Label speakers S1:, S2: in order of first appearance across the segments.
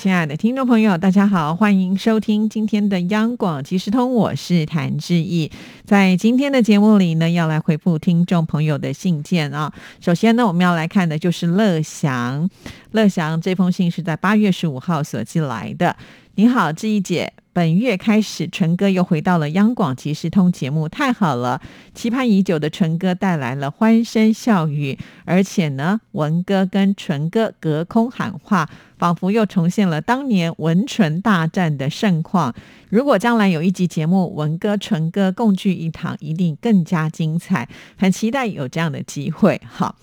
S1: 亲爱的听众朋友，大家好，欢迎收听今天的央广即时通，我是谭志毅。在今天的节目里呢，要来回复听众朋友的信件啊。首先呢，我们要来看的就是乐祥，乐祥这封信是在八月十五号所寄来的。你好，志毅姐。本月开始，纯哥又回到了央广即时通节目，太好了！期盼已久的纯哥带来了欢声笑语，而且呢，文哥跟纯哥隔空喊话，仿佛又重现了当年文纯大战的盛况。如果将来有一集节目，文哥、纯哥共聚一堂，一定更加精彩。很期待有这样的机会。哈，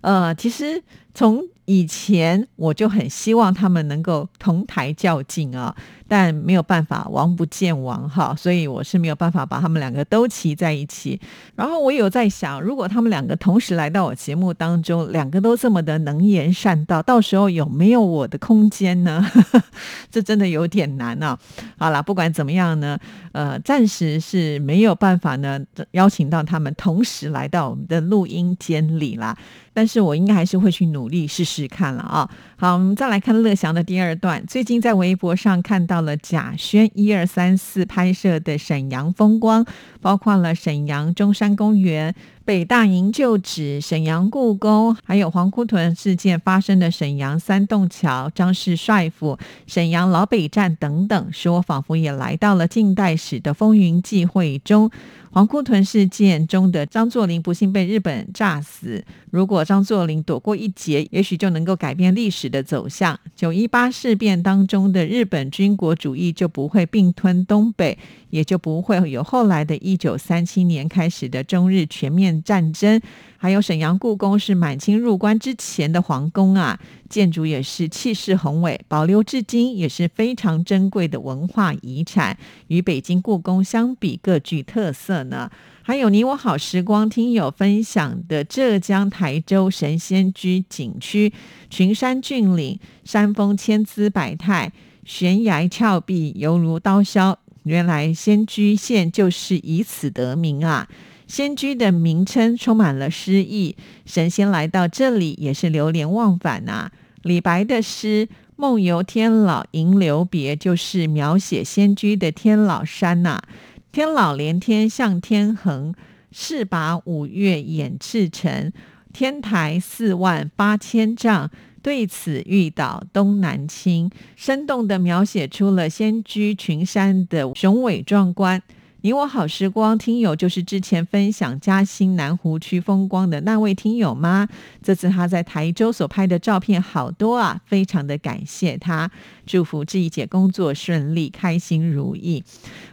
S1: 呃，其实从以前我就很希望他们能够同台较劲啊。但没有办法，王不见王哈，所以我是没有办法把他们两个都骑在一起。然后我有在想，如果他们两个同时来到我节目当中，两个都这么的能言善道，到时候有没有我的空间呢？这真的有点难啊。好了，不管怎么样呢，呃，暂时是没有办法呢邀请到他们同时来到我们的录音间里啦。但是我应该还是会去努力试试看了啊。好，我们再来看乐祥的第二段。最近在微博上看到到了贾轩一二三四拍摄的沈阳风光，包括了沈阳中山公园、北大营旧址、沈阳故宫，还有黄姑屯事件发生的沈阳三洞桥、张氏帅府、沈阳老北站等等，使我仿佛也来到了近代史的风云际会中。黄姑屯事件中的张作霖不幸被日本炸死，如果张作霖躲过一劫，也许就能够改变历史的走向。九一八事变当中的日本军国主义就不会并吞东北，也就不会有后来的一九三七年开始的中日全面战争。还有沈阳故宫是满清入关之前的皇宫啊，建筑也是气势宏伟，保留至今也是非常珍贵的文化遗产。与北京故宫相比，各具特色呢。还有你我好时光听友分享的浙江台州神仙居景区，群山峻岭，山峰千姿百态，悬崖峭壁犹如刀削。原来仙居县就是以此得名啊。仙居的名称充满了诗意，神仙来到这里也是流连忘返呐。李白的诗“梦游天姥吟留别”就是描写仙居的天姥山呐。天姥连天向天横，势拔五岳掩赤城。天台四万八千丈，对此欲倒东南倾。生动地描写出了仙居群山的雄伟壮观。你我好时光听友就是之前分享嘉兴南湖区风光的那位听友吗？这次他在台州所拍的照片好多啊，非常的感谢他，祝福志毅姐工作顺利，开心如意。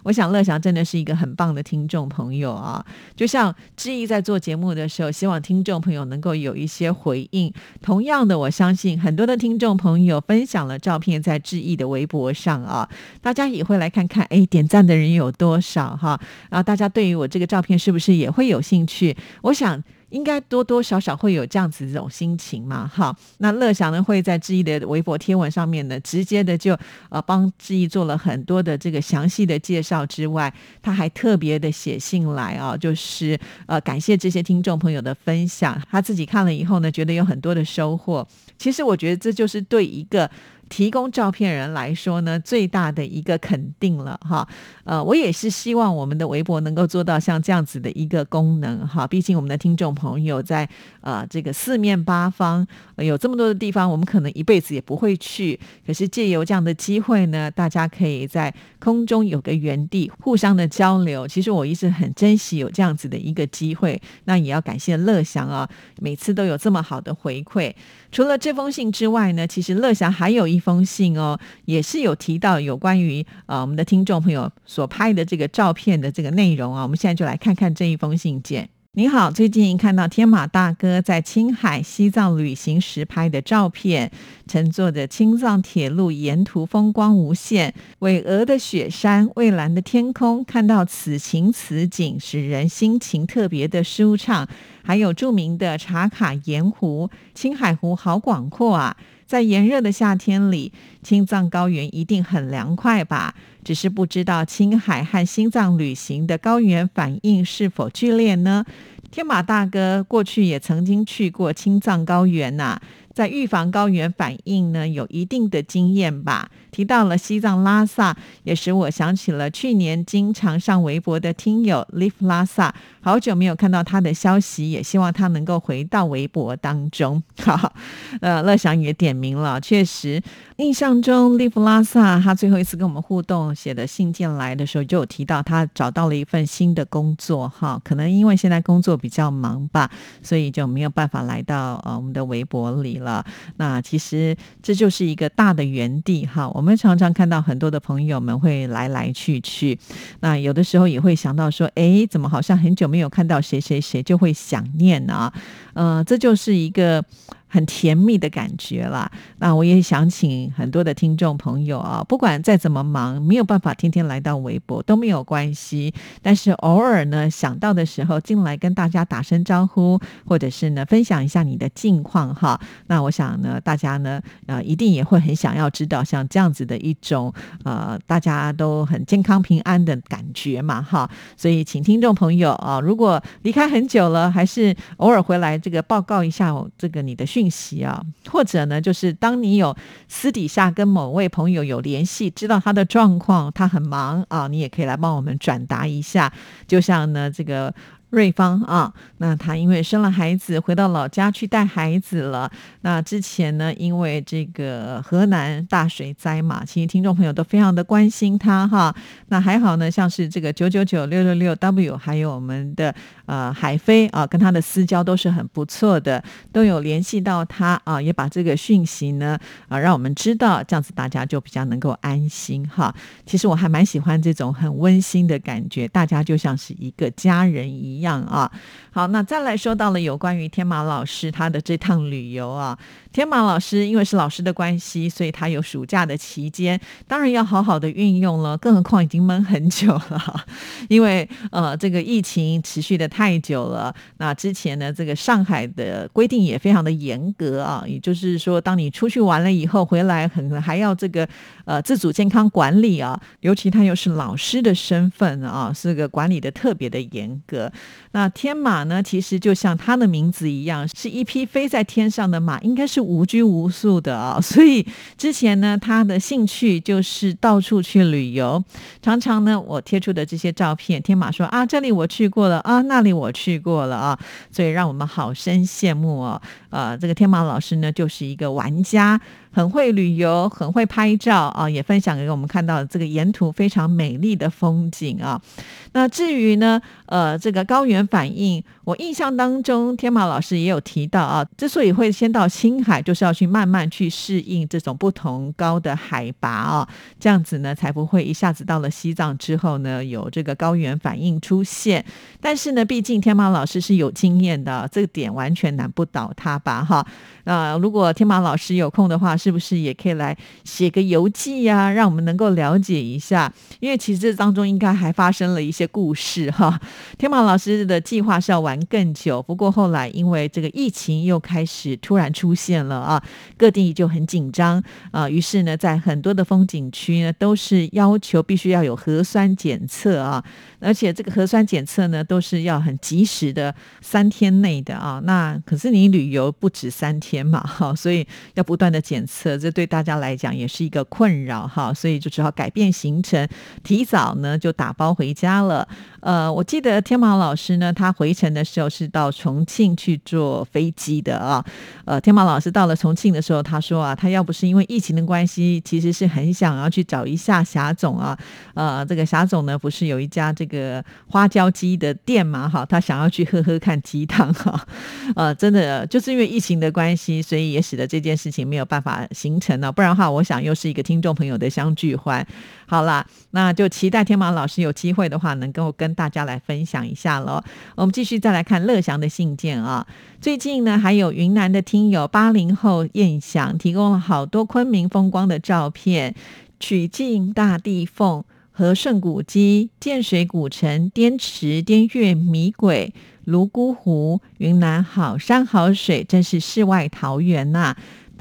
S1: 我想乐祥真的是一个很棒的听众朋友啊，就像志毅在做节目的时候，希望听众朋友能够有一些回应。同样的，我相信很多的听众朋友分享了照片在志毅的微博上啊，大家也会来看看，哎，点赞的人有多少？哈，然后大家对于我这个照片是不是也会有兴趣？我想应该多多少少会有这样子这种心情嘛。哈，那乐祥呢会在志毅的微博贴文上面呢，直接的就呃帮志毅做了很多的这个详细的介绍之外，他还特别的写信来啊，就是呃感谢这些听众朋友的分享，他自己看了以后呢，觉得有很多的收获。其实我觉得这就是对一个。提供照片人来说呢，最大的一个肯定了哈。呃，我也是希望我们的微博能够做到像这样子的一个功能哈。毕竟我们的听众朋友在呃这个四面八方有这么多的地方，我们可能一辈子也不会去。可是借由这样的机会呢，大家可以在空中有个原地互相的交流。其实我一直很珍惜有这样子的一个机会。那也要感谢乐祥啊，每次都有这么好的回馈。除了这封信之外呢，其实乐祥还有一。封信哦，也是有提到有关于呃我们的听众朋友所拍的这个照片的这个内容啊，我们现在就来看看这一封信件。你好，最近看到天马大哥在青海、西藏旅行时拍的照片，乘坐的青藏铁路，沿途风光无限，巍峨的雪山，蔚蓝的天空，看到此情此景，使人心情特别的舒畅。还有著名的茶卡盐湖，青海湖好广阔啊！在炎热的夏天里，青藏高原一定很凉快吧？只是不知道青海和西藏旅行的高原反应是否剧烈呢？天马大哥过去也曾经去过青藏高原呐。在预防高原反应呢，有一定的经验吧。提到了西藏拉萨，也使我想起了去年经常上微博的听友 Live 拉萨，好久没有看到他的消息，也希望他能够回到微博当中。好，呃，乐祥也点名了，确实，印象中 Live 拉萨他最后一次跟我们互动写的信件来的时候，就有提到他找到了一份新的工作，哈，可能因为现在工作比较忙吧，所以就没有办法来到呃我们的微博里。了，那其实这就是一个大的园地哈。我们常常看到很多的朋友们会来来去去，那有的时候也会想到说，哎，怎么好像很久没有看到谁谁谁，就会想念啊。呃，这就是一个。很甜蜜的感觉啦。那我也想请很多的听众朋友啊，不管再怎么忙，没有办法天天来到微博都没有关系。但是偶尔呢，想到的时候进来跟大家打声招呼，或者是呢分享一下你的近况哈。那我想呢，大家呢呃一定也会很想要知道像这样子的一种呃大家都很健康平安的感觉嘛哈。所以请听众朋友啊，如果离开很久了，还是偶尔回来这个报告一下这个你的讯。信息啊，或者呢，就是当你有私底下跟某位朋友有联系，知道他的状况，他很忙啊，你也可以来帮我们转达一下。就像呢，这个。瑞芳啊，那他因为生了孩子，回到老家去带孩子了。那之前呢，因为这个河南大水灾嘛，其实听众朋友都非常的关心他哈。那还好呢，像是这个九九九六六六 W，还有我们的呃海飞啊，跟他的私交都是很不错的，都有联系到他啊，也把这个讯息呢啊让我们知道，这样子大家就比较能够安心哈。其实我还蛮喜欢这种很温馨的感觉，大家就像是一个家人一样。啊，好，那再来说到了有关于天马老师他的这趟旅游啊。天马老师因为是老师的关系，所以他有暑假的期间，当然要好好的运用了。更何况已经闷很久了，因为呃这个疫情持续的太久了。那之前呢，这个上海的规定也非常的严格啊，也就是说，当你出去玩了以后回来，可能还要这个呃自主健康管理啊。尤其他又是老师的身份啊，是个管理的特别的严格。那天马呢，其实就像他的名字一样，是一匹飞在天上的马，应该是无拘无束的啊。所以之前呢，他的兴趣就是到处去旅游。常常呢，我贴出的这些照片，天马说啊，这里我去过了啊，那里我去过了啊，所以让我们好生羡慕哦。呃，这个天马老师呢，就是一个玩家。很会旅游，很会拍照啊，也分享给我们看到这个沿途非常美丽的风景啊。那至于呢，呃，这个高原反应，我印象当中，天马老师也有提到啊，之所以会先到青海，就是要去慢慢去适应这种不同高的海拔啊，这样子呢，才不会一下子到了西藏之后呢，有这个高原反应出现。但是呢，毕竟天马老师是有经验的，这个点完全难不倒他吧？哈，那如果天马老师有空的话，是不是也可以来写个游记呀？让我们能够了解一下，因为其实这当中应该还发生了一些故事哈。天马老师的计划是要玩更久，不过后来因为这个疫情又开始突然出现了啊，各地就很紧张啊，于是呢，在很多的风景区呢，都是要求必须要有核酸检测啊，而且这个核酸检测呢，都是要很及时的三天内的啊。那可是你旅游不止三天嘛，哈，所以要不断的检测。测这对大家来讲也是一个困扰哈，所以就只好改变行程，提早呢就打包回家了。呃，我记得天马老师呢，他回程的时候是到重庆去坐飞机的啊。呃，天马老师到了重庆的时候，他说啊，他要不是因为疫情的关系，其实是很想要去找一下霞总啊。呃，这个霞总呢，不是有一家这个花椒鸡的店嘛？哈，他想要去喝喝看鸡汤哈。呃，真的就是因为疫情的关系，所以也使得这件事情没有办法。形成呢？不然的话，我想又是一个听众朋友的相聚欢。好啦，那就期待天马老师有机会的话，能够跟大家来分享一下喽。我们继续再来看乐祥的信件啊。最近呢，还有云南的听友八零后燕翔提供了好多昆明风光的照片：曲靖大地凤、和顺古迹、建水古城、滇池、滇越米轨。泸沽湖，云南好山好水，真是世外桃源呐！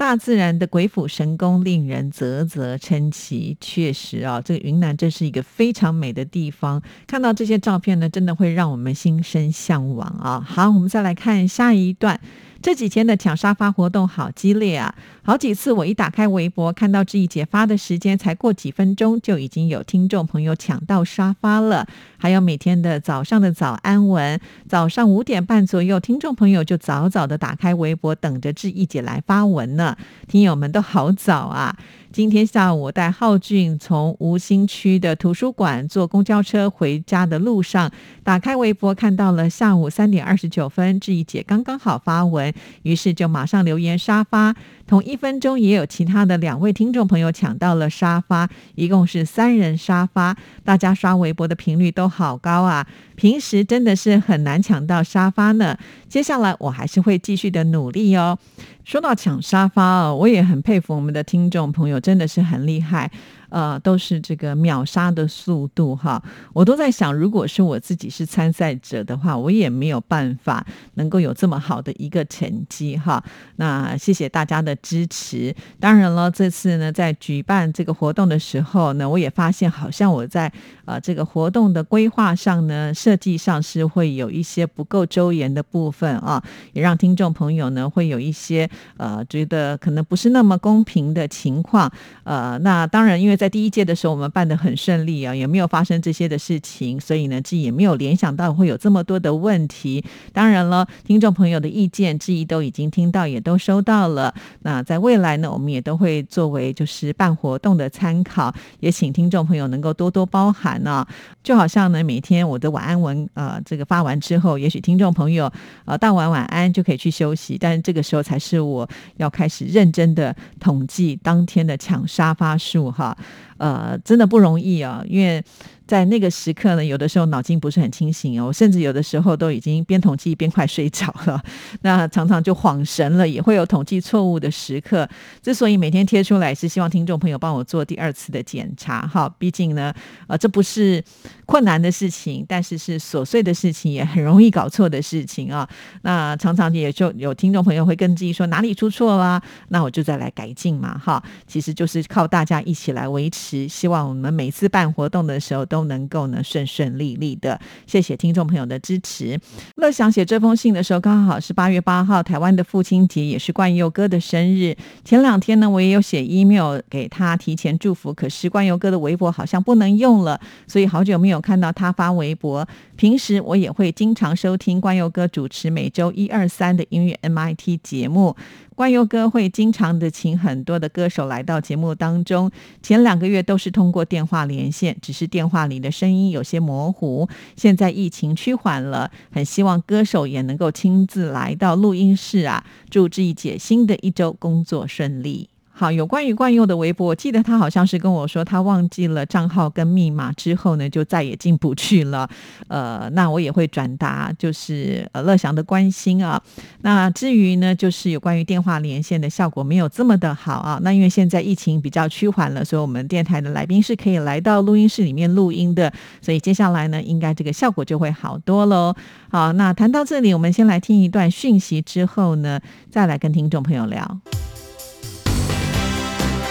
S1: 大自然的鬼斧神工，令人啧啧称奇。确实啊，这个云南真是一个非常美的地方。看到这些照片呢，真的会让我们心生向往啊！好，我们再来看下一段。这几天的抢沙发活动好激烈啊！好几次我一打开微博，看到志毅姐发的时间才过几分钟，就已经有听众朋友抢到沙发了。还有每天的早上的早安文，早上五点半左右，听众朋友就早早的打开微博，等着志毅姐来发文呢。听友们都好早啊！今天下午，我带浩俊从吴兴区的图书馆坐公交车回家的路上，打开微博看到了下午三点二十九分，志怡姐刚刚好发文，于是就马上留言沙发。同一分钟也有其他的两位听众朋友抢到了沙发，一共是三人沙发。大家刷微博的频率都好高啊！平时真的是很难抢到沙发呢。接下来我还是会继续的努力哦。说到抢沙发哦，我也很佩服我们的听众朋友，真的是很厉害。呃，都是这个秒杀的速度哈，我都在想，如果是我自己是参赛者的话，我也没有办法能够有这么好的一个成绩哈。那谢谢大家的支持。当然了，这次呢，在举办这个活动的时候呢，我也发现好像我在呃这个活动的规划上呢，设计上是会有一些不够周延的部分啊，也让听众朋友呢会有一些呃觉得可能不是那么公平的情况。呃，那当然，因为在第一届的时候，我们办得很顺利啊，也没有发生这些的事情，所以呢，自己也没有联想到会有这么多的问题。当然了，听众朋友的意见、质疑都已经听到，也都收到了。那在未来呢，我们也都会作为就是办活动的参考，也请听众朋友能够多多包涵呢。就好像呢，每天我的晚安文呃这个发完之后，也许听众朋友呃道完晚安就可以去休息，但这个时候才是我要开始认真的统计当天的抢沙发数哈。呃，真的不容易啊，因为。在那个时刻呢，有的时候脑筋不是很清醒哦，甚至有的时候都已经边统计边快睡着了，那常常就恍神了，也会有统计错误的时刻。之所以每天贴出来，是希望听众朋友帮我做第二次的检查哈。毕竟呢，呃，这不是困难的事情，但是是琐碎的事情，也很容易搞错的事情啊。那常常也就有听众朋友会跟自己说哪里出错啦，那我就再来改进嘛哈。其实就是靠大家一起来维持，希望我们每次办活动的时候。都能够呢顺顺利利的，谢谢听众朋友的支持。乐享写这封信的时候，刚好是八月八号，台湾的父亲节，也是冠佑哥的生日。前两天呢，我也有写 email 给他提前祝福，可是冠佑哥的微博好像不能用了，所以好久没有看到他发微博。平时我也会经常收听冠佑哥主持每周一二三的音乐 MIT 节目。冠佑哥会经常的请很多的歌手来到节目当中，前两个月都是通过电话连线，只是电话里的声音有些模糊。现在疫情趋缓了，很希望歌手也能够亲自来到录音室啊！祝志毅姐新的一周工作顺利。好，有关于惯用的微博，我记得他好像是跟我说，他忘记了账号跟密码之后呢，就再也进不去了。呃，那我也会转达，就是呃乐祥的关心啊。那至于呢，就是有关于电话连线的效果没有这么的好啊。那因为现在疫情比较趋缓了，所以我们电台的来宾是可以来到录音室里面录音的，所以接下来呢，应该这个效果就会好多喽。好，那谈到这里，我们先来听一段讯息，之后呢，再来跟听众朋友聊。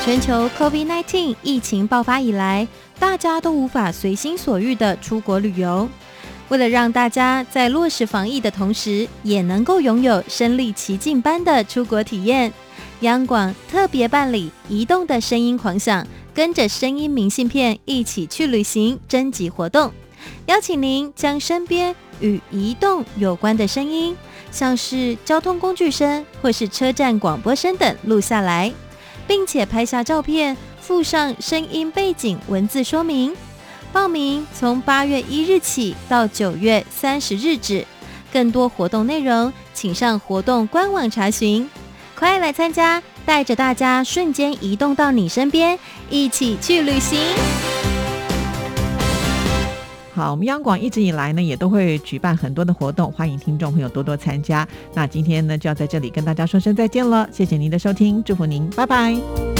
S2: 全球 COVID-19 疫情爆发以来，大家都无法随心所欲的出国旅游。为了让大家在落实防疫的同时，也能够拥有身临其境般的出国体验，央广特别办理“移动的声音狂想”，跟着声音明信片一起去旅行征集活动，邀请您将身边与移动有关的声音，像是交通工具声或是车站广播声等录下来。并且拍下照片，附上声音背景文字说明。报名从八月一日起到九月三十日止。更多活动内容，请上活动官网查询。快来参加，带着大家瞬间移动到你身边，一起去旅行。
S1: 好，我们央广一直以来呢，也都会举办很多的活动，欢迎听众朋友多多参加。那今天呢，就要在这里跟大家说声再见了，谢谢您的收听，祝福您，拜拜。